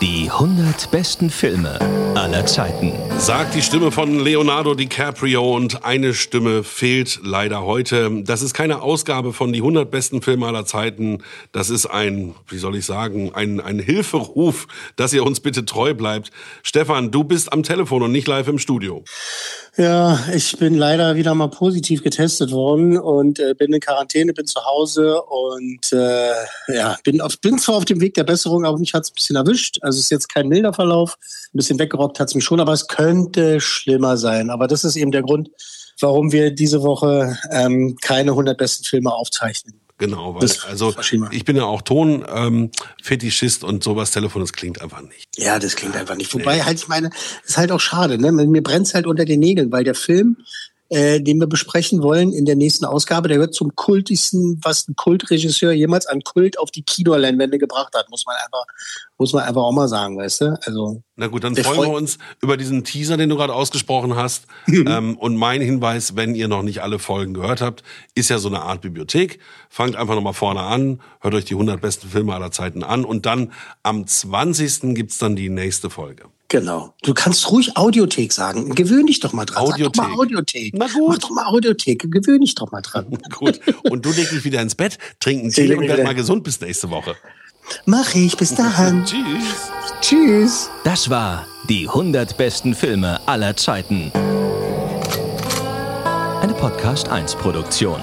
Die 100 besten Filme aller Zeiten. Sagt die Stimme von Leonardo DiCaprio und eine Stimme fehlt leider heute. Das ist keine Ausgabe von die 100 besten Filme aller Zeiten. Das ist ein, wie soll ich sagen, ein, ein Hilferuf, dass ihr uns bitte treu bleibt. Stefan, du bist am Telefon und nicht live im Studio. Ja, ich bin leider wieder mal positiv getestet worden und äh, bin in Quarantäne, bin zu Hause und äh, ja, bin, auf, bin zwar auf dem Weg der Besserung, aber mich hat es ein bisschen erwischt. Also es ist jetzt kein milder Verlauf. Ein bisschen weggerockt hat es mich schon, aber es könnte schlimmer sein. Aber das ist eben der Grund, warum wir diese Woche ähm, keine 100 besten Filme aufzeichnen. Genau, weil also ich bin ja auch Tonfetischist ähm, und sowas Telefon, das klingt einfach nicht. Ja, das klingt einfach nicht. Wobei halt, ich meine, ist halt auch schade, ne? Mir brennt's halt unter den Nägeln, weil der Film äh, den wir besprechen wollen in der nächsten Ausgabe. Der gehört zum kultigsten, was ein Kultregisseur jemals an Kult auf die Kinoleinwände gebracht hat, muss man einfach, muss man einfach auch mal sagen, weißt du? Also. Na gut, dann freuen wir uns über diesen Teaser, den du gerade ausgesprochen hast. ähm, und mein Hinweis, wenn ihr noch nicht alle Folgen gehört habt, ist ja so eine Art Bibliothek. Fangt einfach nochmal vorne an, hört euch die 100 besten Filme aller Zeiten an und dann am 20. gibt's dann die nächste Folge. Genau. Du kannst ruhig Audiothek sagen. Gewöhn dich doch mal dran. Audiothek. Sag doch mal Audiothek. Na gut. Mach doch mal Audiothek. Gewöhn dich doch mal dran. gut. Und du leg dich wieder ins Bett, trink einen Tee und werd mal gesund bis nächste Woche. Mach ich. Bis dahin. Tschüss. Tschüss. Das war die 100 besten Filme aller Zeiten. Eine Podcast 1 Produktion.